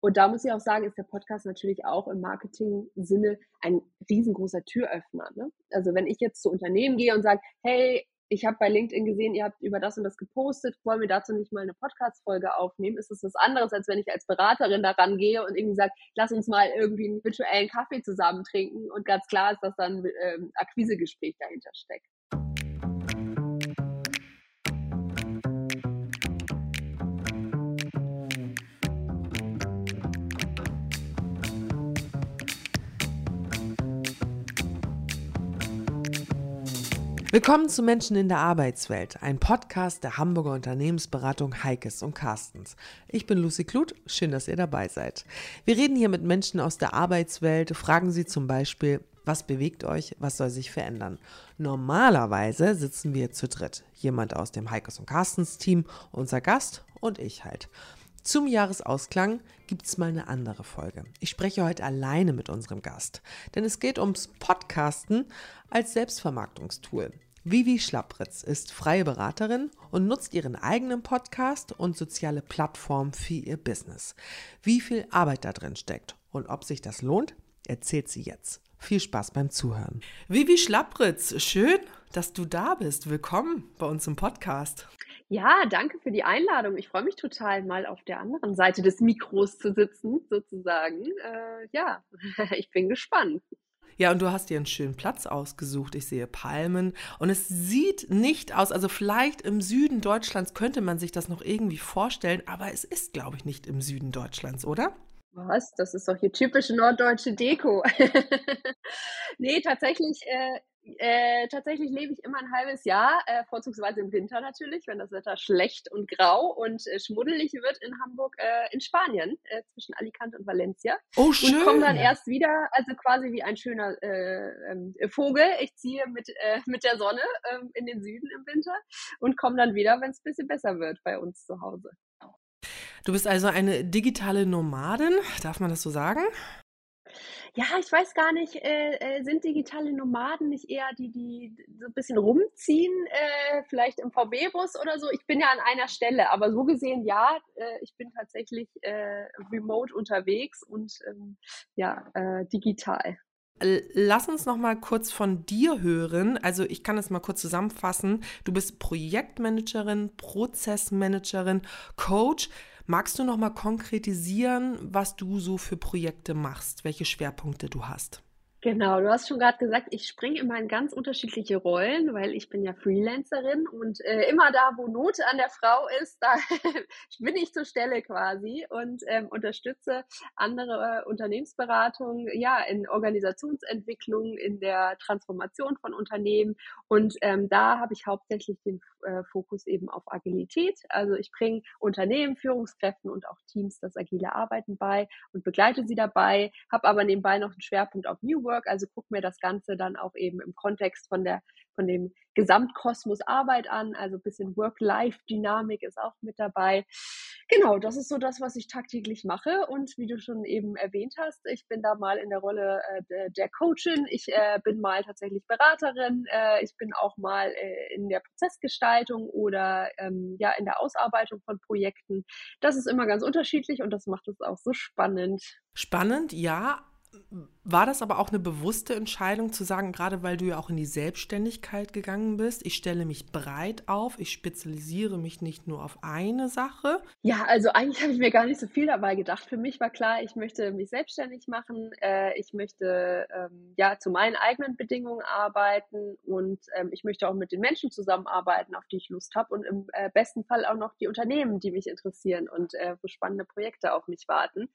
Und da muss ich auch sagen, ist der Podcast natürlich auch im Marketing-Sinne ein riesengroßer Türöffner. Ne? Also wenn ich jetzt zu Unternehmen gehe und sage, hey, ich habe bei LinkedIn gesehen, ihr habt über das und das gepostet, wollen wir dazu nicht mal eine Podcast-Folge aufnehmen? Ist es was anderes, als wenn ich als Beraterin daran gehe und irgendwie sage, lass uns mal irgendwie einen virtuellen Kaffee zusammen trinken und ganz klar ist, dass dann ein ähm, Akquisegespräch dahinter steckt. Willkommen zu Menschen in der Arbeitswelt, ein Podcast der Hamburger Unternehmensberatung Heikes und Carstens. Ich bin Lucy Kluth, schön, dass ihr dabei seid. Wir reden hier mit Menschen aus der Arbeitswelt, fragen sie zum Beispiel, was bewegt euch, was soll sich verändern. Normalerweise sitzen wir zu dritt, jemand aus dem Heikes und Carstens Team, unser Gast und ich halt. Zum Jahresausklang gibt es mal eine andere Folge. Ich spreche heute alleine mit unserem Gast, denn es geht ums Podcasten als Selbstvermarktungstool. Vivi Schlappritz ist freie Beraterin und nutzt ihren eigenen Podcast und soziale Plattformen für ihr Business. Wie viel Arbeit da drin steckt und ob sich das lohnt, erzählt sie jetzt. Viel Spaß beim Zuhören. Vivi Schlappritz, schön, dass du da bist. Willkommen bei uns im Podcast. Ja, danke für die Einladung. Ich freue mich total, mal auf der anderen Seite des Mikros zu sitzen, sozusagen. Äh, ja, ich bin gespannt. Ja, und du hast dir einen schönen Platz ausgesucht. Ich sehe Palmen und es sieht nicht aus, also vielleicht im Süden Deutschlands könnte man sich das noch irgendwie vorstellen, aber es ist, glaube ich, nicht im Süden Deutschlands, oder? Was? Das ist doch hier typische norddeutsche Deko. nee, tatsächlich äh, äh, tatsächlich lebe ich immer ein halbes Jahr, äh, vorzugsweise im Winter natürlich, wenn das Wetter schlecht und grau und äh, schmuddelig wird in Hamburg, äh, in Spanien, äh, zwischen Alicante und Valencia. Oh, schön. Und komme dann erst wieder, also quasi wie ein schöner äh, ähm, Vogel. Ich ziehe mit, äh, mit der Sonne äh, in den Süden im Winter und komme dann wieder, wenn es ein bisschen besser wird bei uns zu Hause. Du bist also eine digitale Nomadin, darf man das so sagen? Ja, ich weiß gar nicht, äh, äh, sind digitale Nomaden nicht eher die, die so ein bisschen rumziehen, äh, vielleicht im VW-Bus oder so? Ich bin ja an einer Stelle, aber so gesehen ja, äh, ich bin tatsächlich äh, remote unterwegs und ähm, ja, äh, digital. Lass uns noch mal kurz von dir hören. Also ich kann es mal kurz zusammenfassen. Du bist Projektmanagerin, Prozessmanagerin, Coach. Magst du noch mal konkretisieren, was du so für Projekte machst, welche Schwerpunkte du hast? Genau, du hast schon gerade gesagt, ich springe immer in ganz unterschiedliche Rollen, weil ich bin ja Freelancerin und äh, immer da, wo Not an der Frau ist, da bin ich zur Stelle quasi und ähm, unterstütze andere Unternehmensberatungen ja in Organisationsentwicklung, in der Transformation von Unternehmen und ähm, da habe ich hauptsächlich den äh, Fokus eben auf Agilität. Also ich bringe Unternehmen, Führungskräften und auch Teams das agile Arbeiten bei und begleite sie dabei, habe aber nebenbei noch einen Schwerpunkt auf New Work also guck mir das Ganze dann auch eben im Kontext von der von dem Gesamtkosmos Arbeit an, also ein bisschen Work-Life-Dynamik ist auch mit dabei. Genau, das ist so das, was ich tagtäglich mache. Und wie du schon eben erwähnt hast, ich bin da mal in der Rolle äh, der, Coachin, ich äh, bin mal tatsächlich Beraterin, äh, ich bin auch mal äh, in der Prozessgestaltung oder ähm, ja in der Ausarbeitung von Projekten. Das ist immer ganz unterschiedlich und das macht es auch so spannend. Spannend, ja, war das aber auch eine bewusste Entscheidung zu sagen, gerade weil du ja auch in die Selbstständigkeit gegangen bist, ich stelle mich breit auf, ich spezialisiere mich nicht nur auf eine Sache? Ja, also eigentlich habe ich mir gar nicht so viel dabei gedacht. Für mich war klar, ich möchte mich selbstständig machen, äh, ich möchte ähm, ja zu meinen eigenen Bedingungen arbeiten und ähm, ich möchte auch mit den Menschen zusammenarbeiten, auf die ich Lust habe und im äh, besten Fall auch noch die Unternehmen, die mich interessieren und äh, wo spannende Projekte auf mich warten.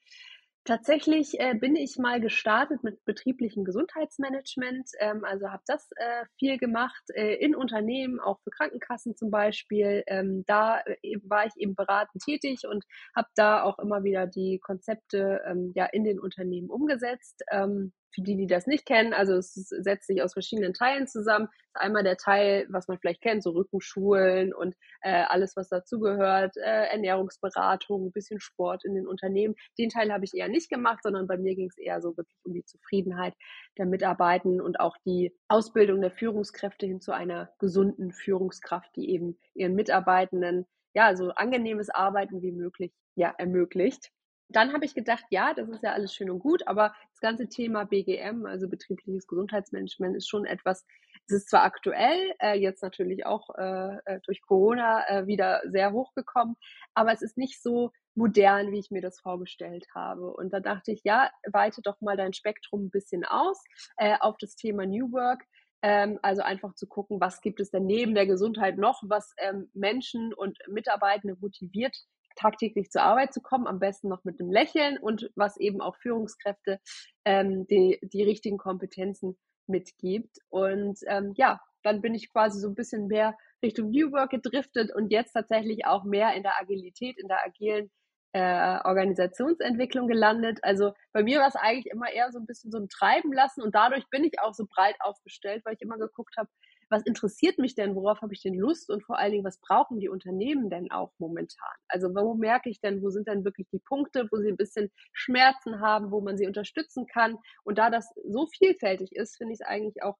Tatsächlich äh, bin ich mal gestartet mit betrieblichem Gesundheitsmanagement, ähm, also habe das äh, viel gemacht äh, in Unternehmen, auch für Krankenkassen zum Beispiel. Ähm, da äh, war ich eben beratend tätig und habe da auch immer wieder die Konzepte ähm, ja in den Unternehmen umgesetzt. Ähm, für die, die das nicht kennen, also es setzt sich aus verschiedenen Teilen zusammen. Einmal der Teil, was man vielleicht kennt, so Rückenschulen und äh, alles, was dazugehört, äh, Ernährungsberatung, ein bisschen Sport in den Unternehmen. Den Teil habe ich eher nicht gemacht, sondern bei mir ging es eher so wirklich um die Zufriedenheit der Mitarbeitenden und auch die Ausbildung der Führungskräfte hin zu einer gesunden Führungskraft, die eben ihren Mitarbeitenden ja so angenehmes Arbeiten wie möglich ja ermöglicht. Dann habe ich gedacht, ja, das ist ja alles schön und gut, aber das ganze Thema BGM, also betriebliches Gesundheitsmanagement, ist schon etwas, es ist zwar aktuell, äh, jetzt natürlich auch äh, äh durch Corona äh, wieder sehr hochgekommen, aber es ist nicht so modern, wie ich mir das vorgestellt habe. Und da dachte ich, ja, weite doch mal dein Spektrum ein bisschen aus äh, auf das Thema New Work. Ähm, also einfach zu gucken, was gibt es denn neben der Gesundheit noch, was ähm, Menschen und Mitarbeitende motiviert, tagtäglich zur Arbeit zu kommen, am besten noch mit einem Lächeln und was eben auch Führungskräfte ähm, die, die richtigen Kompetenzen mitgibt. Und ähm, ja, dann bin ich quasi so ein bisschen mehr Richtung New Work gedriftet und jetzt tatsächlich auch mehr in der Agilität, in der agilen äh, Organisationsentwicklung gelandet. Also bei mir war es eigentlich immer eher so ein bisschen so ein Treiben lassen und dadurch bin ich auch so breit aufgestellt, weil ich immer geguckt habe, was interessiert mich denn, worauf habe ich denn Lust und vor allen Dingen, was brauchen die Unternehmen denn auch momentan? Also wo merke ich denn, wo sind denn wirklich die Punkte, wo sie ein bisschen Schmerzen haben, wo man sie unterstützen kann? Und da das so vielfältig ist, finde ich es eigentlich auch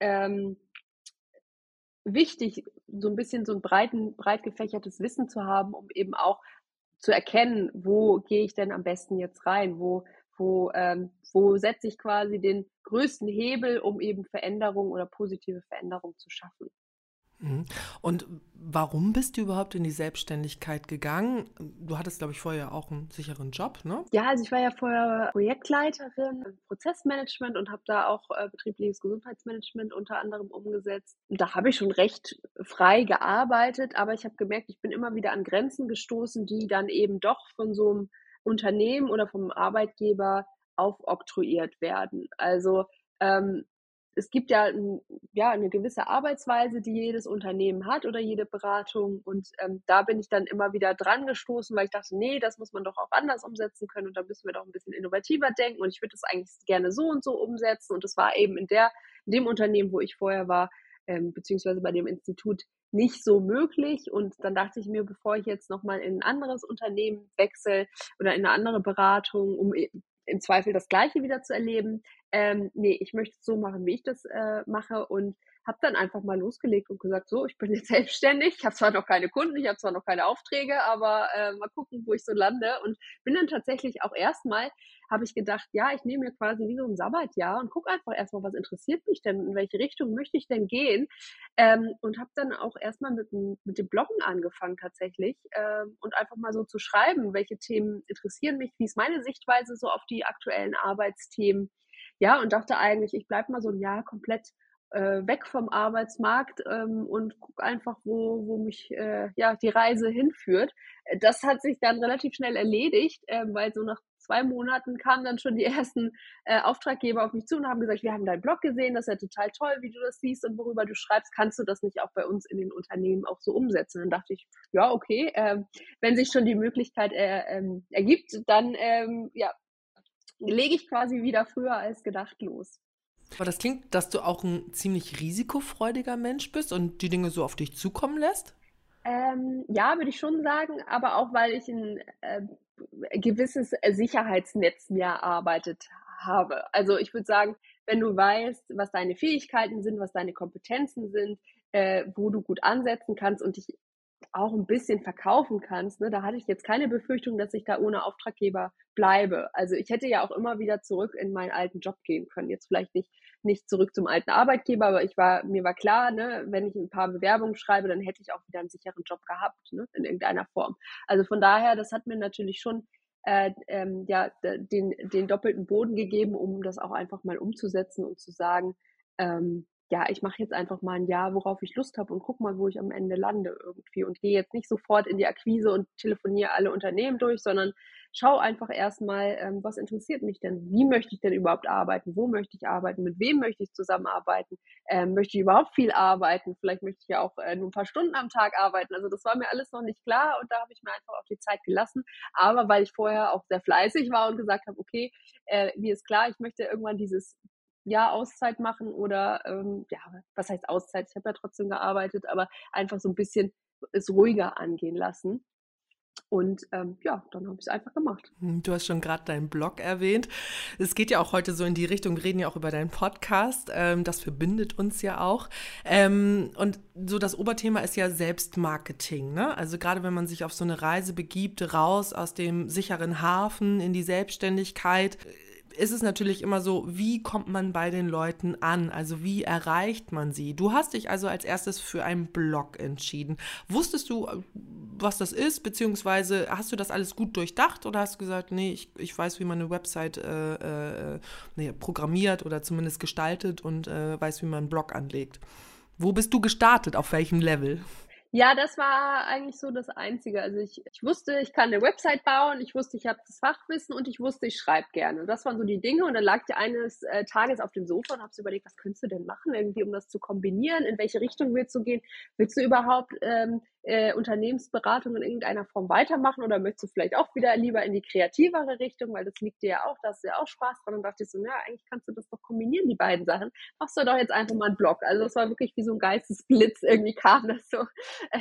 ähm, wichtig, so ein bisschen so ein breiten, breit gefächertes Wissen zu haben, um eben auch zu erkennen, wo gehe ich denn am besten jetzt rein, wo wo, ähm, wo setze ich quasi den größten Hebel, um eben Veränderung oder positive Veränderung zu schaffen. Mhm. Und warum bist du überhaupt in die Selbstständigkeit gegangen? Du hattest, glaube ich, vorher auch einen sicheren Job, ne? Ja, also ich war ja vorher Projektleiterin im Prozessmanagement und habe da auch äh, betriebliches Gesundheitsmanagement unter anderem umgesetzt. Und da habe ich schon recht frei gearbeitet, aber ich habe gemerkt, ich bin immer wieder an Grenzen gestoßen, die dann eben doch von so einem Unternehmen oder vom Arbeitgeber aufoktroyiert werden. Also ähm, es gibt ja, ein, ja eine gewisse Arbeitsweise, die jedes Unternehmen hat oder jede Beratung. Und ähm, da bin ich dann immer wieder dran gestoßen, weil ich dachte, nee, das muss man doch auch anders umsetzen können und da müssen wir doch ein bisschen innovativer denken. Und ich würde das eigentlich gerne so und so umsetzen. Und das war eben in der, in dem Unternehmen, wo ich vorher war, ähm, beziehungsweise bei dem Institut nicht so möglich. Und dann dachte ich mir, bevor ich jetzt nochmal in ein anderes Unternehmen wechsle oder in eine andere Beratung, um im Zweifel das Gleiche wieder zu erleben, ähm, nee, ich möchte es so machen, wie ich das äh, mache und habe dann einfach mal losgelegt und gesagt, so, ich bin jetzt selbstständig, ich habe zwar noch keine Kunden, ich habe zwar noch keine Aufträge, aber äh, mal gucken, wo ich so lande. Und bin dann tatsächlich auch erstmal, habe ich gedacht, ja, ich nehme mir quasi wie so ein Sabbatjahr und gucke einfach erstmal, was interessiert mich denn, in welche Richtung möchte ich denn gehen? Ähm, und habe dann auch erstmal mit, mit dem Bloggen angefangen tatsächlich ähm, und einfach mal so zu schreiben, welche Themen interessieren mich, wie ist meine Sichtweise so auf die aktuellen Arbeitsthemen, ja, und dachte eigentlich, ich bleibe mal so ein Jahr komplett äh, weg vom Arbeitsmarkt ähm, und gucke einfach, wo, wo mich äh, ja, die Reise hinführt. Das hat sich dann relativ schnell erledigt, äh, weil so nach zwei Monaten kamen dann schon die ersten äh, Auftraggeber auf mich zu und haben gesagt, wir haben deinen Blog gesehen, das ist ja total toll, wie du das siehst und worüber du schreibst, kannst du das nicht auch bei uns in den Unternehmen auch so umsetzen? dann dachte ich, ja, okay, äh, wenn sich schon die Möglichkeit äh, ähm, ergibt, dann ähm, ja, lege ich quasi wieder früher als gedacht los. Aber das klingt, dass du auch ein ziemlich risikofreudiger Mensch bist und die Dinge so auf dich zukommen lässt? Ähm, ja, würde ich schon sagen, aber auch weil ich ein äh, gewisses Sicherheitsnetz mir erarbeitet habe. Also ich würde sagen, wenn du weißt, was deine Fähigkeiten sind, was deine Kompetenzen sind, äh, wo du gut ansetzen kannst und dich auch ein bisschen verkaufen kannst, ne, da hatte ich jetzt keine Befürchtung, dass ich da ohne Auftraggeber bleibe. Also ich hätte ja auch immer wieder zurück in meinen alten Job gehen können. Jetzt vielleicht nicht, nicht zurück zum alten Arbeitgeber, aber ich war, mir war klar, ne, wenn ich ein paar Bewerbungen schreibe, dann hätte ich auch wieder einen sicheren Job gehabt, ne, in irgendeiner Form. Also von daher, das hat mir natürlich schon äh, ähm, ja, den, den doppelten Boden gegeben, um das auch einfach mal umzusetzen und zu sagen, ähm, ja, ich mache jetzt einfach mal ein Jahr, worauf ich Lust habe und guck mal, wo ich am Ende lande irgendwie und gehe jetzt nicht sofort in die Akquise und telefoniere alle Unternehmen durch, sondern schau einfach erstmal, ähm, was interessiert mich denn? Wie möchte ich denn überhaupt arbeiten? Wo möchte ich arbeiten? Mit wem möchte ich zusammenarbeiten? Ähm, möchte ich überhaupt viel arbeiten? Vielleicht möchte ich ja auch äh, nur ein paar Stunden am Tag arbeiten. Also das war mir alles noch nicht klar und da habe ich mir einfach auch die Zeit gelassen. Aber weil ich vorher auch sehr fleißig war und gesagt habe, okay, äh, mir ist klar, ich möchte irgendwann dieses Jahr Auszeit machen oder ähm, ja, was heißt Auszeit? Ich habe ja trotzdem gearbeitet, aber einfach so ein bisschen es ruhiger angehen lassen. Und ähm, ja, dann habe ich es einfach gemacht. Hm, du hast schon gerade deinen Blog erwähnt. Es geht ja auch heute so in die Richtung, wir reden ja auch über deinen Podcast. Ähm, das verbindet uns ja auch. Ähm, und so das Oberthema ist ja Selbstmarketing. Ne? Also gerade wenn man sich auf so eine Reise begibt, raus aus dem sicheren Hafen in die Selbstständigkeit, ist es natürlich immer so, wie kommt man bei den Leuten an? Also wie erreicht man sie? Du hast dich also als erstes für einen Blog entschieden. Wusstest du, was das ist, beziehungsweise hast du das alles gut durchdacht oder hast du gesagt, nee, ich, ich weiß, wie man eine Website äh, äh, nee, programmiert oder zumindest gestaltet und äh, weiß, wie man einen Blog anlegt? Wo bist du gestartet? Auf welchem Level? Ja, das war eigentlich so das Einzige. Also ich, ich wusste, ich kann eine Website bauen, ich wusste, ich habe das Fachwissen und ich wusste, ich schreibe gerne. Und das waren so die Dinge. Und dann lag ich eines äh, Tages auf dem Sofa und habe so überlegt, was könntest du denn machen, irgendwie, um das zu kombinieren? In welche Richtung willst du gehen? Willst du überhaupt ähm, äh, Unternehmensberatung in irgendeiner Form weitermachen oder möchtest du vielleicht auch wieder lieber in die kreativere Richtung, weil das liegt dir ja auch, da hast du ja auch Spaß dran und dachte ich so, ja, eigentlich kannst du das doch kombinieren, die beiden Sachen. Machst du doch jetzt einfach mal einen Blog. Also es war wirklich wie so ein Geistesblitz, irgendwie kam das so, äh,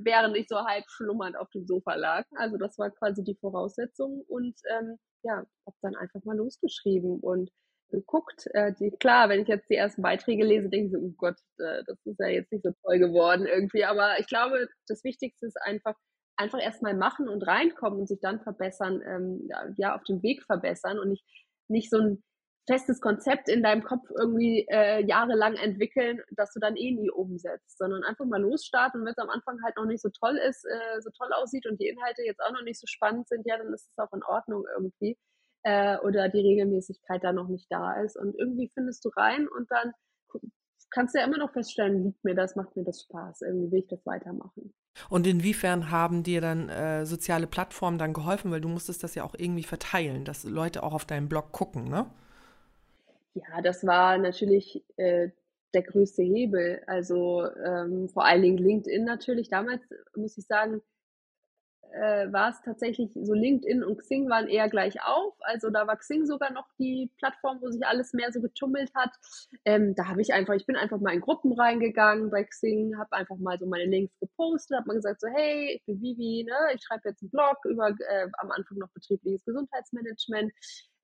während ich so halb schlummernd auf dem Sofa lag. Also das war quasi die Voraussetzung und ähm, ja, habe dann einfach mal losgeschrieben und geguckt. Äh, die, klar, wenn ich jetzt die ersten Beiträge lese, denke ich so, oh Gott, äh, das ist ja jetzt nicht so toll geworden irgendwie. Aber ich glaube, das Wichtigste ist einfach, einfach erstmal machen und reinkommen und sich dann verbessern, ähm, ja, auf dem Weg verbessern und nicht, nicht so ein festes Konzept in deinem Kopf irgendwie äh, jahrelang entwickeln, dass du dann eh nie umsetzt, sondern einfach mal losstarten. Und wenn es am Anfang halt noch nicht so toll ist, äh, so toll aussieht und die Inhalte jetzt auch noch nicht so spannend sind, ja, dann ist es auch in Ordnung irgendwie äh, oder die Regelmäßigkeit da noch nicht da ist. Und irgendwie findest du rein und dann kannst du ja immer noch feststellen, liegt mir das, macht mir das Spaß, irgendwie will ich das weitermachen. Und inwiefern haben dir dann äh, soziale Plattformen dann geholfen, weil du musstest das ja auch irgendwie verteilen, dass Leute auch auf deinen Blog gucken, ne? Ja, das war natürlich äh, der größte Hebel. Also ähm, vor allen Dingen LinkedIn natürlich. Damals muss ich sagen, äh, war es tatsächlich so LinkedIn und Xing waren eher gleich auf. Also da war Xing sogar noch die Plattform, wo sich alles mehr so getummelt hat. Ähm, da habe ich einfach, ich bin einfach mal in Gruppen reingegangen bei Xing, habe einfach mal so meine Links gepostet, habe mal gesagt so, hey, ich bin Vivi, ne? ich schreibe jetzt einen Blog über äh, am Anfang noch betriebliches Gesundheitsmanagement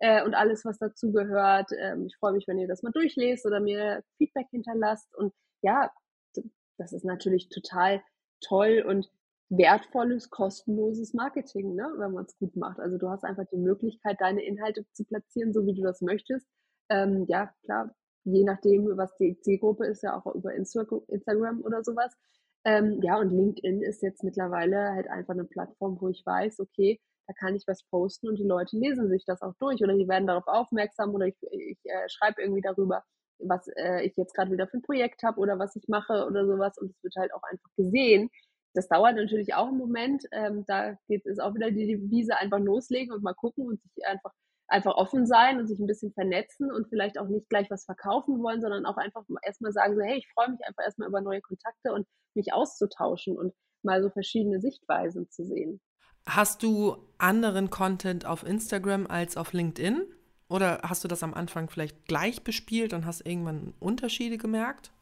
äh, und alles, was dazugehört. Ähm, ich freue mich, wenn ihr das mal durchlest oder mir Feedback hinterlasst. Und ja, das ist natürlich total toll und wertvolles, kostenloses Marketing, ne, wenn man es gut macht. Also du hast einfach die Möglichkeit, deine Inhalte zu platzieren, so wie du das möchtest. Ähm, ja, klar, je nachdem, was die Zielgruppe ist, ja auch über Instagram oder sowas. Ähm, ja, und LinkedIn ist jetzt mittlerweile halt einfach eine Plattform, wo ich weiß, okay, da kann ich was posten und die Leute lesen sich das auch durch oder die werden darauf aufmerksam oder ich, ich äh, schreibe irgendwie darüber, was äh, ich jetzt gerade wieder für ein Projekt habe oder was ich mache oder sowas und es wird halt auch einfach gesehen das dauert natürlich auch einen Moment. Ähm, da geht es auch wieder die Devise einfach loslegen und mal gucken und sich einfach einfach offen sein und sich ein bisschen vernetzen und vielleicht auch nicht gleich was verkaufen wollen, sondern auch einfach erstmal sagen so, hey, ich freue mich einfach erstmal über neue Kontakte und mich auszutauschen und mal so verschiedene Sichtweisen zu sehen. Hast du anderen Content auf Instagram als auf LinkedIn? Oder hast du das am Anfang vielleicht gleich bespielt und hast irgendwann Unterschiede gemerkt?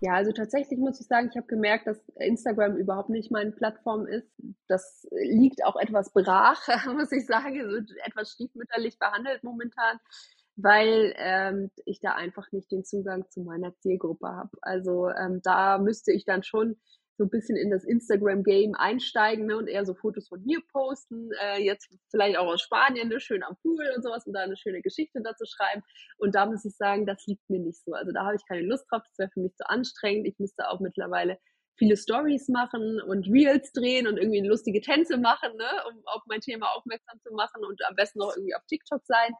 Ja, also tatsächlich muss ich sagen, ich habe gemerkt, dass Instagram überhaupt nicht meine Plattform ist. Das liegt auch etwas brach, muss ich sagen, so etwas stiefmütterlich behandelt momentan, weil ähm, ich da einfach nicht den Zugang zu meiner Zielgruppe habe. Also ähm, da müsste ich dann schon so ein bisschen in das Instagram-Game einsteigen ne, und eher so Fotos von mir posten. Äh, jetzt vielleicht auch aus Spanien, ne, schön am Pool und sowas und da eine schöne Geschichte dazu schreiben. Und da muss ich sagen, das liegt mir nicht so. Also da habe ich keine Lust drauf, das wäre für mich zu anstrengend. Ich müsste auch mittlerweile viele Stories machen und Reels drehen und irgendwie lustige Tänze machen, ne, um auf mein Thema aufmerksam zu machen und am besten noch irgendwie auf TikTok sein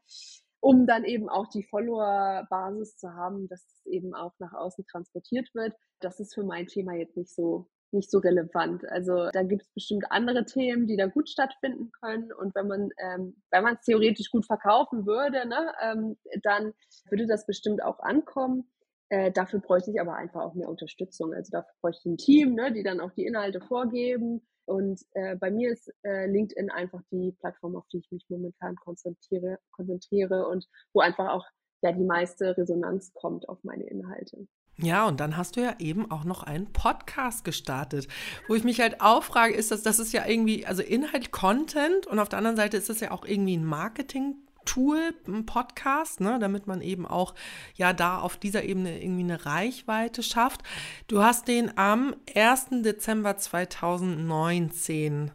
um dann eben auch die Follower-Basis zu haben, dass es eben auch nach außen transportiert wird. Das ist für mein Thema jetzt nicht so nicht so relevant. Also da gibt es bestimmt andere Themen, die da gut stattfinden können. Und wenn man ähm, wenn man es theoretisch gut verkaufen würde, ne, ähm, dann würde das bestimmt auch ankommen. Äh, dafür bräuchte ich aber einfach auch mehr Unterstützung. Also dafür bräuchte ich ein Team, ne, die dann auch die Inhalte vorgeben und äh, bei mir ist äh, LinkedIn einfach die Plattform, auf die ich mich momentan konzentriere, konzentriere und wo einfach auch ja die meiste Resonanz kommt auf meine Inhalte. Ja, und dann hast du ja eben auch noch einen Podcast gestartet, wo ich mich halt auch frage, ist das, das ist ja irgendwie, also Inhalt, Content und auf der anderen Seite ist das ja auch irgendwie ein Marketing Tool, ein Podcast, ne, damit man eben auch ja da auf dieser Ebene irgendwie eine Reichweite schafft. Du hast den am 1. Dezember 2019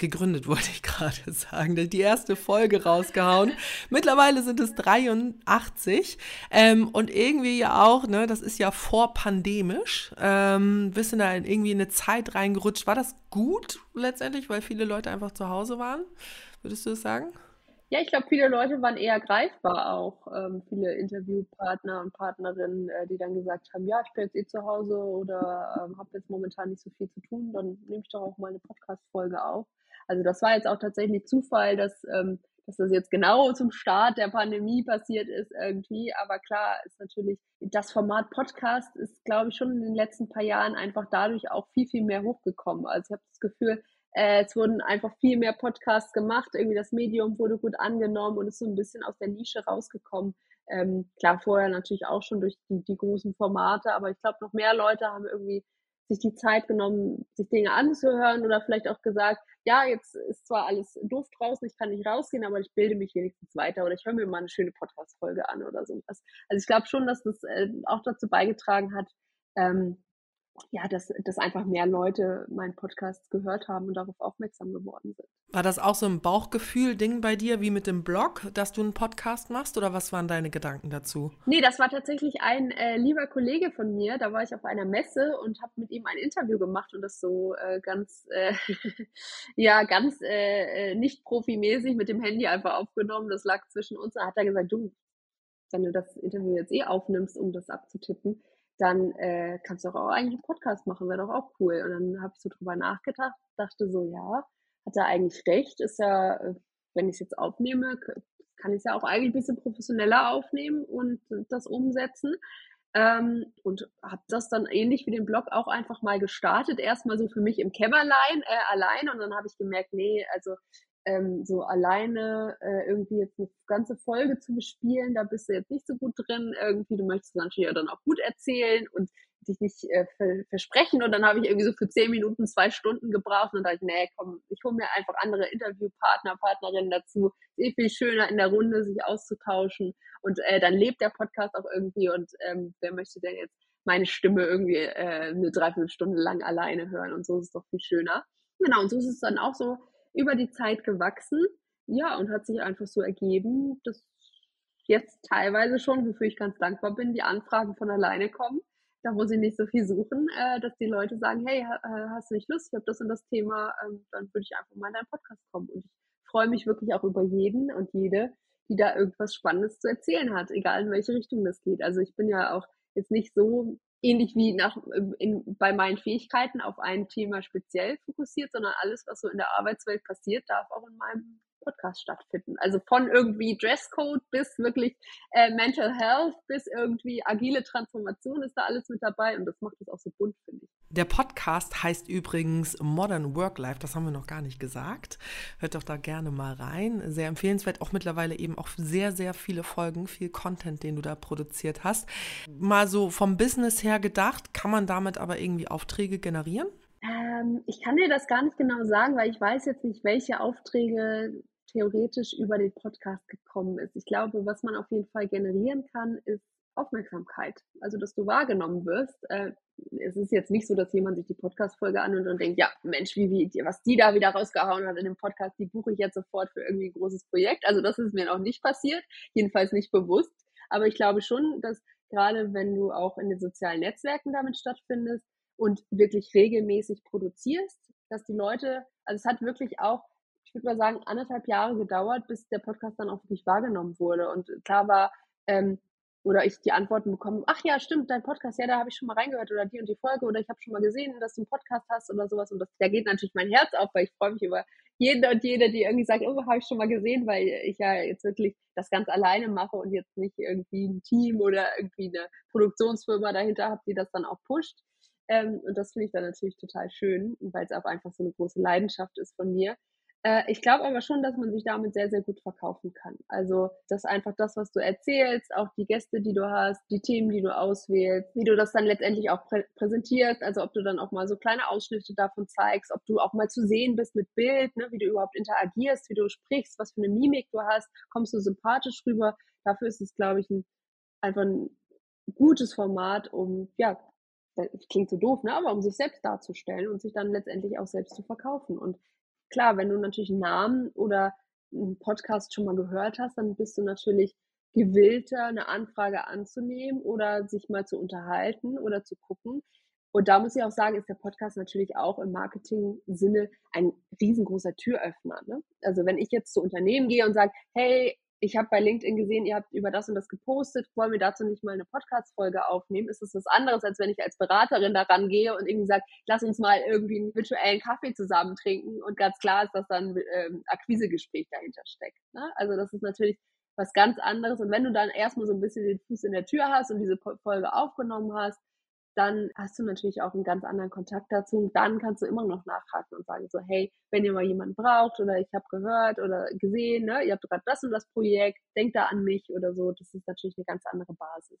gegründet, wollte ich gerade sagen. Die erste Folge rausgehauen. Mittlerweile sind es 83. Ähm, und irgendwie ja auch, ne, das ist ja vorpandemisch. Ähm, bist du da in irgendwie eine Zeit reingerutscht. War das gut letztendlich, weil viele Leute einfach zu Hause waren? Würdest du das sagen? Ja, ich glaube, viele Leute waren eher greifbar auch. Ähm, viele Interviewpartner und Partnerinnen, äh, die dann gesagt haben, ja, ich bin jetzt eh zu Hause oder ähm, habe jetzt momentan nicht so viel zu tun, dann nehme ich doch auch mal eine Podcast-Folge auf. Also das war jetzt auch tatsächlich Zufall, dass, ähm, dass das jetzt genau zum Start der Pandemie passiert ist irgendwie. Aber klar ist natürlich, das Format Podcast ist, glaube ich, schon in den letzten paar Jahren einfach dadurch auch viel, viel mehr hochgekommen. Also ich habe das Gefühl, äh, es wurden einfach viel mehr Podcasts gemacht. Irgendwie das Medium wurde gut angenommen und ist so ein bisschen aus der Nische rausgekommen. Ähm, klar, vorher natürlich auch schon durch die, die großen Formate, aber ich glaube, noch mehr Leute haben irgendwie sich die Zeit genommen, sich Dinge anzuhören oder vielleicht auch gesagt, ja, jetzt ist zwar alles doof draußen, ich kann nicht rausgehen, aber ich bilde mich wenigstens weiter oder ich höre mir mal eine schöne Podcast-Folge an oder sowas. Also ich glaube schon, dass das äh, auch dazu beigetragen hat, ähm, ja, dass, dass einfach mehr Leute meinen Podcast gehört haben und darauf aufmerksam geworden sind. War das auch so ein Bauchgefühl-Ding bei dir, wie mit dem Blog, dass du einen Podcast machst oder was waren deine Gedanken dazu? Nee, das war tatsächlich ein äh, lieber Kollege von mir. Da war ich auf einer Messe und habe mit ihm ein Interview gemacht und das so äh, ganz, äh, ja, ganz äh, äh, nicht profimäßig mit dem Handy einfach aufgenommen. Das lag zwischen uns. Da hat er gesagt, du, wenn du das Interview jetzt eh aufnimmst, um das abzutippen, dann äh, kannst du auch eigentlich einen Podcast machen, wäre doch auch cool. Und dann habe ich so drüber nachgedacht, dachte so, ja, hat er eigentlich recht, ist ja, äh, wenn ich es jetzt aufnehme, kann ich es ja auch eigentlich ein bisschen professioneller aufnehmen und das umsetzen. Ähm, und habe das dann ähnlich wie den Blog auch einfach mal gestartet, erstmal so für mich im Kämmerlein äh, allein und dann habe ich gemerkt, nee, also ähm, so alleine äh, irgendwie jetzt eine ganze Folge zu bespielen, da bist du jetzt nicht so gut drin. Irgendwie, du möchtest natürlich ja dann auch gut erzählen und dich nicht äh, ver versprechen. Und dann habe ich irgendwie so für zehn Minuten, zwei Stunden gebraucht und dachte ich, nee, komm, ich hole mir einfach andere Interviewpartner, Partnerinnen dazu. Ist eh viel schöner in der Runde, sich auszutauschen. Und äh, dann lebt der Podcast auch irgendwie und ähm, wer möchte denn jetzt meine Stimme irgendwie äh, eine Dreiviertelstunde lang alleine hören und so ist es doch viel schöner. Genau, und so ist es dann auch so, über die Zeit gewachsen. Ja, und hat sich einfach so ergeben, dass jetzt teilweise schon, wofür ich ganz dankbar bin, die Anfragen von alleine kommen. Da muss ich nicht so viel suchen, äh, dass die Leute sagen, hey, hast du nicht Lust, ich habe das und das Thema, ähm, dann würde ich einfach mal in deinen Podcast kommen. Und ich freue mich wirklich auch über jeden und jede, die da irgendwas Spannendes zu erzählen hat, egal in welche Richtung das geht. Also ich bin ja auch jetzt nicht so ähnlich wie nach, in, bei meinen Fähigkeiten auf ein Thema speziell fokussiert, sondern alles, was so in der Arbeitswelt passiert, darf auch in meinem Podcast stattfinden. Also von irgendwie Dresscode bis wirklich äh, Mental Health bis irgendwie agile Transformation ist da alles mit dabei und das macht es auch so bunt, finde ich. Der Podcast heißt übrigens Modern Work Life, das haben wir noch gar nicht gesagt. Hört doch da gerne mal rein. Sehr empfehlenswert, auch mittlerweile eben auch sehr, sehr viele Folgen, viel Content, den du da produziert hast. Mal so vom Business her gedacht, kann man damit aber irgendwie Aufträge generieren? Ähm, ich kann dir das gar nicht genau sagen, weil ich weiß jetzt nicht, welche Aufträge theoretisch über den Podcast gekommen ist. Ich glaube, was man auf jeden Fall generieren kann, ist Aufmerksamkeit. Also, dass du wahrgenommen wirst. Äh, es ist jetzt nicht so, dass jemand sich die Podcast-Folge anhört und denkt, ja, Mensch, wie, wie, was die da wieder rausgehauen hat in dem Podcast, die buche ich jetzt sofort für irgendwie ein großes Projekt. Also, das ist mir noch nicht passiert. Jedenfalls nicht bewusst. Aber ich glaube schon, dass gerade wenn du auch in den sozialen Netzwerken damit stattfindest und wirklich regelmäßig produzierst, dass die Leute, also es hat wirklich auch ich würde mal sagen, anderthalb Jahre gedauert, bis der Podcast dann auch wirklich wahrgenommen wurde. Und klar war, ähm, oder ich die Antworten bekomme, ach ja, stimmt, dein Podcast, ja, da habe ich schon mal reingehört oder die und die Folge oder ich habe schon mal gesehen, dass du einen Podcast hast oder sowas. Und das, da geht natürlich mein Herz auf, weil ich freue mich über jeden und jede, die irgendwie sagt, oh, habe ich schon mal gesehen, weil ich ja jetzt wirklich das ganz alleine mache und jetzt nicht irgendwie ein Team oder irgendwie eine Produktionsfirma dahinter habe, die das dann auch pusht. Ähm, und das finde ich dann natürlich total schön, weil es auch einfach so eine große Leidenschaft ist von mir. Äh, ich glaube aber schon, dass man sich damit sehr, sehr gut verkaufen kann. Also, dass einfach das, was du erzählst, auch die Gäste, die du hast, die Themen, die du auswählst, wie du das dann letztendlich auch prä präsentierst, also ob du dann auch mal so kleine Ausschnitte davon zeigst, ob du auch mal zu sehen bist mit Bild, ne, wie du überhaupt interagierst, wie du sprichst, was für eine Mimik du hast, kommst du sympathisch rüber. Dafür ist es, glaube ich, ein, einfach ein gutes Format, um, ja, klingt so doof, ne, aber um sich selbst darzustellen und sich dann letztendlich auch selbst zu verkaufen. Und klar, wenn du natürlich einen Namen oder einen Podcast schon mal gehört hast, dann bist du natürlich gewillter, eine Anfrage anzunehmen oder sich mal zu unterhalten oder zu gucken. Und da muss ich auch sagen, ist der Podcast natürlich auch im Marketing-Sinne ein riesengroßer Türöffner. Ne? Also wenn ich jetzt zu Unternehmen gehe und sage, hey, ich habe bei LinkedIn gesehen, ihr habt über das und das gepostet, wollen wir dazu nicht mal eine Podcast-Folge aufnehmen? Ist es was anderes, als wenn ich als Beraterin daran gehe und irgendwie sage, lass uns mal irgendwie einen virtuellen Kaffee zusammen trinken und ganz klar ist, dass dann ähm, Akquisegespräch dahinter steckt. Ne? Also das ist natürlich was ganz anderes und wenn du dann erstmal so ein bisschen den Fuß in der Tür hast und diese Folge aufgenommen hast, dann hast du natürlich auch einen ganz anderen Kontakt dazu und dann kannst du immer noch nachhaken und sagen so, hey, wenn ihr mal jemanden braucht oder ich habe gehört oder gesehen, ne, ihr habt gerade das und das Projekt, denkt da an mich oder so, das ist natürlich eine ganz andere Basis.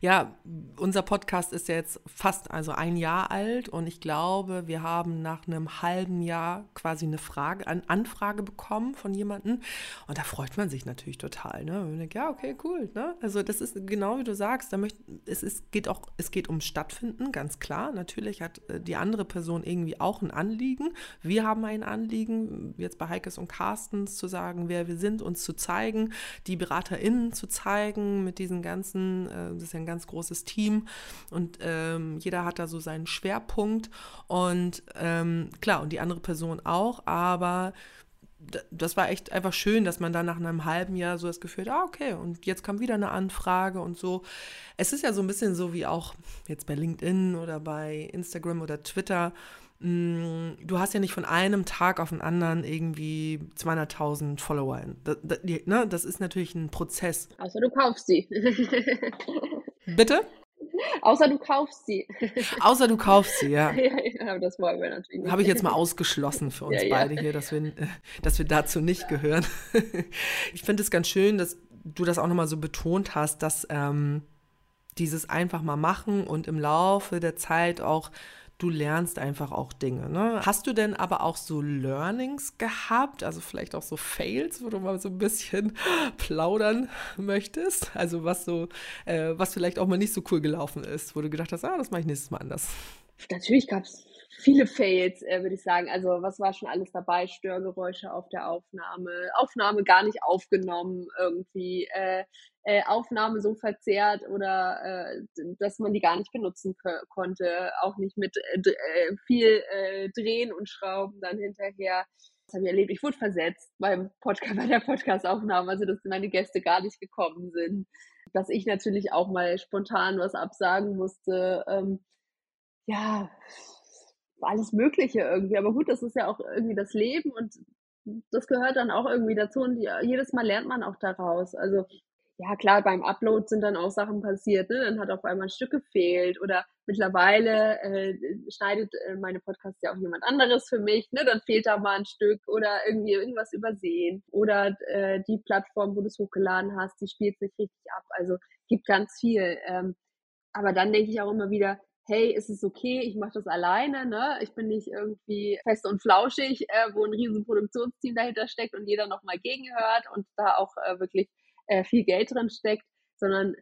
Ja, unser Podcast ist ja jetzt fast also ein Jahr alt und ich glaube, wir haben nach einem halben Jahr quasi eine Frage, eine Anfrage bekommen von jemandem und da freut man sich natürlich total. Ne? Und denkt, ja, okay, cool. Ne? Also das ist genau wie du sagst, da möcht, es ist, geht auch, es geht um Stattfinden, ganz klar. Natürlich hat äh, die andere Person irgendwie auch ein Anliegen. Wir haben ein Anliegen, jetzt bei Heikes und Carstens zu sagen, wer wir sind, uns zu zeigen, die BeraterInnen zu zeigen mit diesen ganzen äh, das ist ja ein ganz großes Team und ähm, jeder hat da so seinen Schwerpunkt und ähm, klar, und die andere Person auch, aber das war echt einfach schön, dass man dann nach einem halben Jahr so das Gefühl hat, ah, okay, und jetzt kam wieder eine Anfrage und so. Es ist ja so ein bisschen so wie auch jetzt bei LinkedIn oder bei Instagram oder Twitter. Mm, du hast ja nicht von einem Tag auf den anderen irgendwie 200.000 Follower. Das, das, ne, das ist natürlich ein Prozess. Außer du kaufst sie. Bitte? Außer du kaufst sie. Außer du kaufst sie, ja. ja, ja das wollen wir natürlich nicht. Habe ich jetzt mal ausgeschlossen für uns ja, beide hier, dass wir, dass wir dazu nicht gehören. ich finde es ganz schön, dass du das auch nochmal so betont hast, dass ähm, dieses einfach mal machen und im Laufe der Zeit auch du lernst einfach auch Dinge. Ne? Hast du denn aber auch so Learnings gehabt, also vielleicht auch so Fails, wo du mal so ein bisschen plaudern möchtest? Also was so, äh, was vielleicht auch mal nicht so cool gelaufen ist, wo du gedacht hast, ah, das mache ich nächstes Mal anders. Natürlich gab es viele Fails, äh, würde ich sagen. Also was war schon alles dabei? Störgeräusche auf der Aufnahme, Aufnahme gar nicht aufgenommen, irgendwie äh, äh, Aufnahme so verzerrt oder äh, dass man die gar nicht benutzen konnte, auch nicht mit äh, äh, viel Drehen und Schrauben dann hinterher. Das habe ich erlebt. Ich wurde versetzt beim Podcast, bei der Podcastaufnahme, also dass meine Gäste gar nicht gekommen sind. Dass ich natürlich auch mal spontan was absagen musste. Ähm, ja, alles Mögliche irgendwie. Aber gut, das ist ja auch irgendwie das Leben und das gehört dann auch irgendwie dazu und jedes Mal lernt man auch daraus. Also ja klar, beim Upload sind dann auch Sachen passiert, ne? dann hat auf einmal ein Stück gefehlt oder mittlerweile äh, schneidet äh, meine Podcasts ja auch jemand anderes für mich, ne? dann fehlt da mal ein Stück oder irgendwie irgendwas übersehen oder äh, die Plattform, wo du es hochgeladen hast, die spielt nicht richtig ab, also gibt ganz viel. Ähm, aber dann denke ich auch immer wieder, hey, ist es okay, ich mache das alleine, ne? Ich bin nicht irgendwie fest und flauschig, äh, wo ein riesen Produktionsteam dahinter steckt und jeder nochmal gegenhört und da auch äh, wirklich äh, viel Geld drin steckt, sondern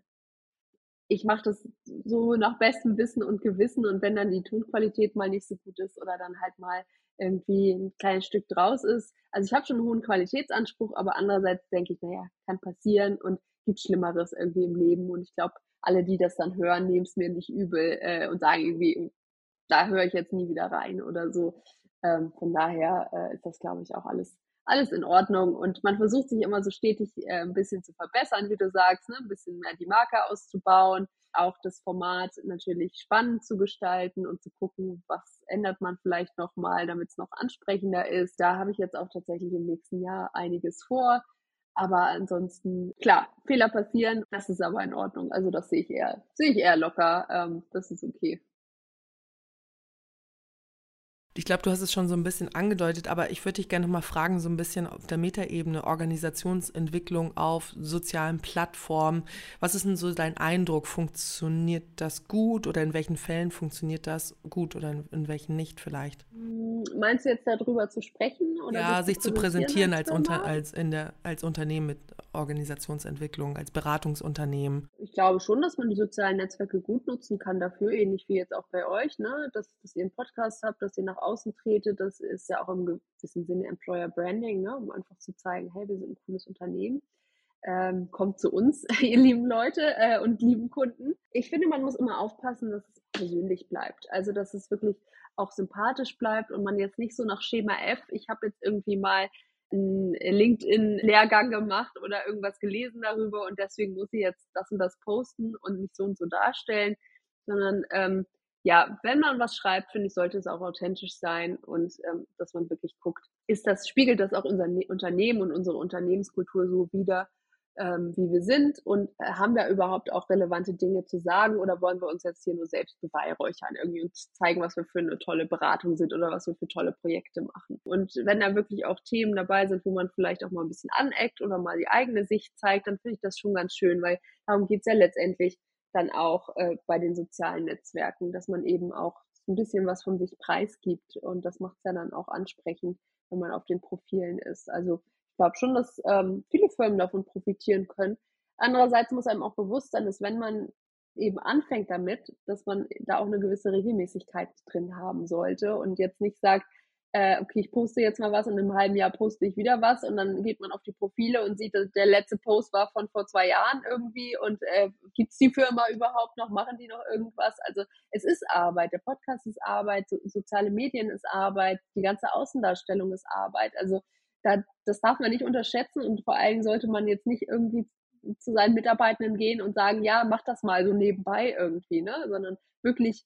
ich mache das so nach bestem Wissen und Gewissen und wenn dann die Tonqualität mal nicht so gut ist oder dann halt mal irgendwie ein kleines Stück draus ist. Also ich habe schon einen hohen Qualitätsanspruch, aber andererseits denke ich, naja, kann passieren und gibt Schlimmeres irgendwie im Leben und ich glaube, alle, die das dann hören, nehmen es mir nicht übel äh, und sagen irgendwie, da höre ich jetzt nie wieder rein oder so. Ähm, von daher äh, ist das, glaube ich, auch alles, alles in Ordnung. Und man versucht sich immer so stetig äh, ein bisschen zu verbessern, wie du sagst, ne? ein bisschen mehr die Marke auszubauen, auch das Format natürlich spannend zu gestalten und zu gucken, was ändert man vielleicht nochmal, damit es noch ansprechender ist. Da habe ich jetzt auch tatsächlich im nächsten Jahr einiges vor. Aber ansonsten, klar, Fehler passieren, das ist aber in Ordnung. Also das sehe ich eher, sehe ich eher locker. Ähm, das ist okay. Ich glaube, du hast es schon so ein bisschen angedeutet, aber ich würde dich gerne noch mal fragen, so ein bisschen auf der Metaebene, Organisationsentwicklung auf sozialen Plattformen. Was ist denn so dein Eindruck? Funktioniert das gut oder in welchen Fällen funktioniert das gut oder in, in welchen nicht vielleicht? Meinst du jetzt darüber zu sprechen? Oder ja, sich zu präsentieren als, als, unter, als, in der, als Unternehmen mit Organisationsentwicklung, als Beratungsunternehmen? Ich glaube schon, dass man die sozialen Netzwerke gut nutzen kann dafür, ähnlich wie jetzt auch bei euch, ne? dass, dass ihr einen Podcast habt, dass ihr nach außen tretet. Das ist ja auch im gewissen Sinne Employer Branding, ne? um einfach zu zeigen, hey, wir sind ein cooles Unternehmen. Ähm, kommt zu uns, ihr lieben Leute äh, und lieben Kunden. Ich finde, man muss immer aufpassen, dass es persönlich bleibt. Also, dass es wirklich auch sympathisch bleibt und man jetzt nicht so nach Schema F, ich habe jetzt irgendwie mal einen LinkedIn-Lehrgang gemacht oder irgendwas gelesen darüber und deswegen muss ich jetzt das und das posten und mich so und so darstellen, sondern ähm, ja, wenn man was schreibt, finde ich, sollte es auch authentisch sein und ähm, dass man wirklich guckt, ist das, spiegelt das auch unser ne Unternehmen und unsere Unternehmenskultur so wider, ähm, wie wir sind und äh, haben wir überhaupt auch relevante Dinge zu sagen oder wollen wir uns jetzt hier nur selbst beweihräuchern irgendwie und zeigen, was wir für eine tolle Beratung sind oder was wir für tolle Projekte machen. Und wenn da wirklich auch Themen dabei sind, wo man vielleicht auch mal ein bisschen aneckt oder mal die eigene Sicht zeigt, dann finde ich das schon ganz schön, weil darum geht's ja letztendlich dann auch äh, bei den sozialen Netzwerken, dass man eben auch ein bisschen was von sich preisgibt und das macht es ja dann auch ansprechend, wenn man auf den Profilen ist. Also glaube schon, dass ähm, viele Firmen davon profitieren können. Andererseits muss einem auch bewusst sein, dass wenn man eben anfängt damit, dass man da auch eine gewisse Regelmäßigkeit drin haben sollte und jetzt nicht sagt, äh, okay, ich poste jetzt mal was und im halben Jahr poste ich wieder was und dann geht man auf die Profile und sieht, der letzte Post war von vor zwei Jahren irgendwie und äh, gibt es die Firma überhaupt noch, machen die noch irgendwas? Also es ist Arbeit, der Podcast ist Arbeit, so, soziale Medien ist Arbeit, die ganze Außendarstellung ist Arbeit. Also da, das darf man nicht unterschätzen und vor allem sollte man jetzt nicht irgendwie zu seinen Mitarbeitenden gehen und sagen, ja, mach das mal so nebenbei irgendwie, ne? sondern wirklich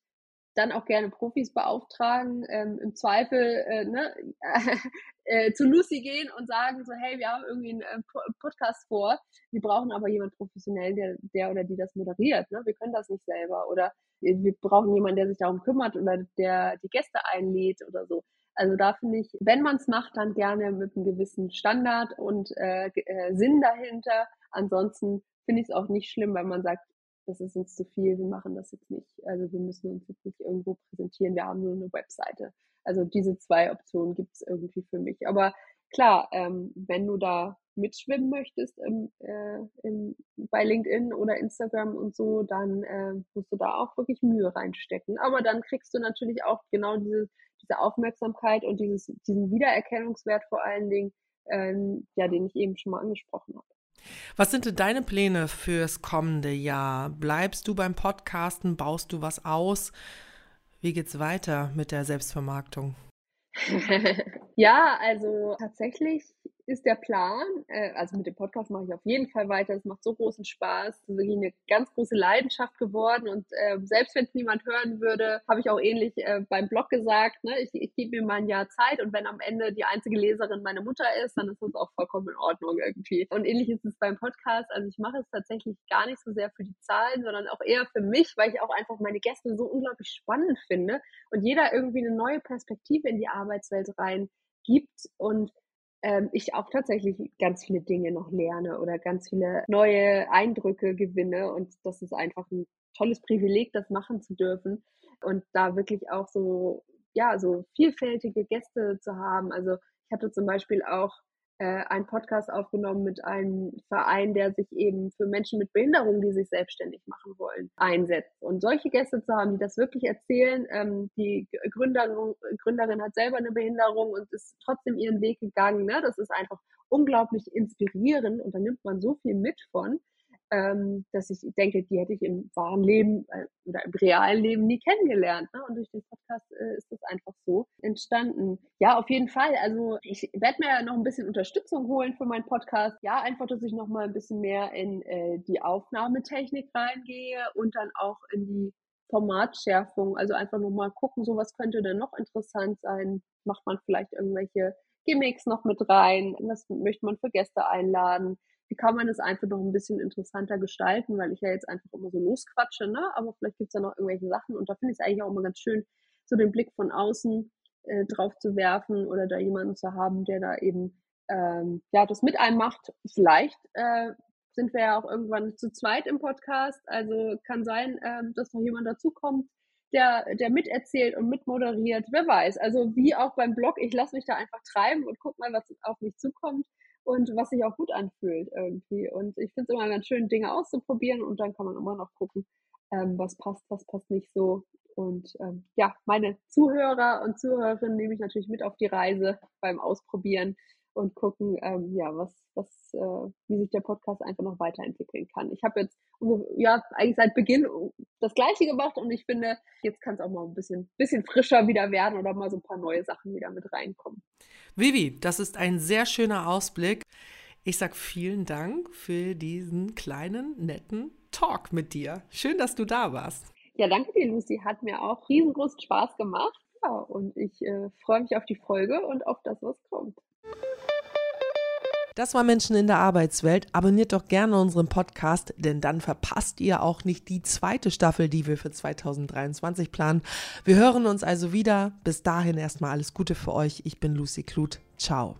dann auch gerne Profis beauftragen, ähm, im Zweifel äh, ne, äh, zu Lucy gehen und sagen so, hey, wir haben irgendwie einen äh, Podcast vor, wir brauchen aber jemand professionell, der, der oder die das moderiert, ne? wir können das nicht selber oder wir brauchen jemanden, der sich darum kümmert oder der die Gäste einlädt oder so. Also da finde ich, wenn man es macht, dann gerne mit einem gewissen Standard und äh, äh, Sinn dahinter. Ansonsten finde ich es auch nicht schlimm, weil man sagt, das ist uns zu viel, wir machen das jetzt nicht. Also wir müssen uns jetzt nicht irgendwo präsentieren, wir haben nur eine Webseite. Also diese zwei Optionen gibt es irgendwie für mich. Aber klar, ähm, wenn du da mitschwimmen möchtest im, äh, im, bei LinkedIn oder Instagram und so, dann äh, musst du da auch wirklich Mühe reinstecken. Aber dann kriegst du natürlich auch genau diese diese Aufmerksamkeit und dieses, diesen Wiedererkennungswert vor allen Dingen, ähm, ja, den ich eben schon mal angesprochen habe. Was sind denn deine Pläne fürs kommende Jahr? Bleibst du beim Podcasten? Baust du was aus? Wie geht's weiter mit der Selbstvermarktung? ja, also tatsächlich ist der Plan, äh, also mit dem Podcast mache ich auf jeden Fall weiter. Es macht so großen Spaß. Es ist wirklich eine ganz große Leidenschaft geworden. Und äh, selbst wenn es niemand hören würde, habe ich auch ähnlich äh, beim Blog gesagt, ne, ich, ich gebe mir mal ein Jahr Zeit und wenn am Ende die einzige Leserin meine Mutter ist, dann ist das auch vollkommen in Ordnung irgendwie. Und ähnlich ist es beim Podcast. Also ich mache es tatsächlich gar nicht so sehr für die Zahlen, sondern auch eher für mich, weil ich auch einfach meine Gäste so unglaublich spannend finde und jeder irgendwie eine neue Perspektive in die Arbeitswelt rein gibt und ähm, ich auch tatsächlich ganz viele Dinge noch lerne oder ganz viele neue Eindrücke gewinne. Und das ist einfach ein tolles Privileg, das machen zu dürfen. Und da wirklich auch so, ja, so vielfältige Gäste zu haben. Also ich hatte zum Beispiel auch äh, einen Podcast aufgenommen mit einem Verein, der sich eben für Menschen mit Behinderung, die sich selbstständig machen wollen, einsetzt. Und solche Gäste zu haben, die das wirklich erzählen, ähm, die Gründerin, Gründerin hat selber eine Behinderung und ist trotzdem ihren Weg gegangen. Ne? Das ist einfach unglaublich inspirierend und da nimmt man so viel mit von ähm, dass ich denke, die hätte ich im wahren Leben äh, oder im realen Leben nie kennengelernt. Ne? Und durch den Podcast äh, ist das einfach so entstanden. Ja, auf jeden Fall. Also ich werde mir noch ein bisschen Unterstützung holen für meinen Podcast. Ja, einfach, dass ich noch mal ein bisschen mehr in äh, die Aufnahmetechnik reingehe und dann auch in die Formatschärfung. Also einfach noch mal gucken, so was könnte denn noch interessant sein. Macht man vielleicht irgendwelche Gimmicks noch mit rein? Was möchte man für Gäste einladen? Wie kann man es einfach noch ein bisschen interessanter gestalten, weil ich ja jetzt einfach immer so losquatsche, ne? Aber vielleicht gibt es ja noch irgendwelche Sachen und da finde ich es eigentlich auch immer ganz schön, so den Blick von außen äh, drauf zu werfen oder da jemanden zu haben, der da eben ähm, ja das mit einem macht. Vielleicht äh, sind wir ja auch irgendwann zu zweit im Podcast. Also kann sein, ähm, dass noch jemand dazukommt, der, der miterzählt und mitmoderiert. Wer weiß. Also wie auch beim Blog, ich lasse mich da einfach treiben und guck mal, was auf mich zukommt und was sich auch gut anfühlt irgendwie. Und ich finde es immer ganz schön, Dinge auszuprobieren und dann kann man immer noch gucken, ähm, was passt, was passt nicht so. Und ähm, ja, meine Zuhörer und Zuhörerinnen nehme ich natürlich mit auf die Reise beim Ausprobieren und gucken, ähm, ja, was, was, äh, wie sich der Podcast einfach noch weiterentwickeln kann. Ich habe jetzt ja eigentlich seit Beginn das Gleiche gemacht und ich finde, jetzt kann es auch mal ein bisschen, bisschen frischer wieder werden oder mal so ein paar neue Sachen wieder mit reinkommen. Vivi, das ist ein sehr schöner Ausblick. Ich sag vielen Dank für diesen kleinen, netten Talk mit dir. Schön, dass du da warst. Ja, danke dir, Lucy. Hat mir auch riesengroßen Spaß gemacht. Ja, und ich äh, freue mich auf die Folge und auf das, was kommt. Das war Menschen in der Arbeitswelt. Abonniert doch gerne unseren Podcast, denn dann verpasst ihr auch nicht die zweite Staffel, die wir für 2023 planen. Wir hören uns also wieder. Bis dahin erstmal alles Gute für euch. Ich bin Lucy Kluth. Ciao.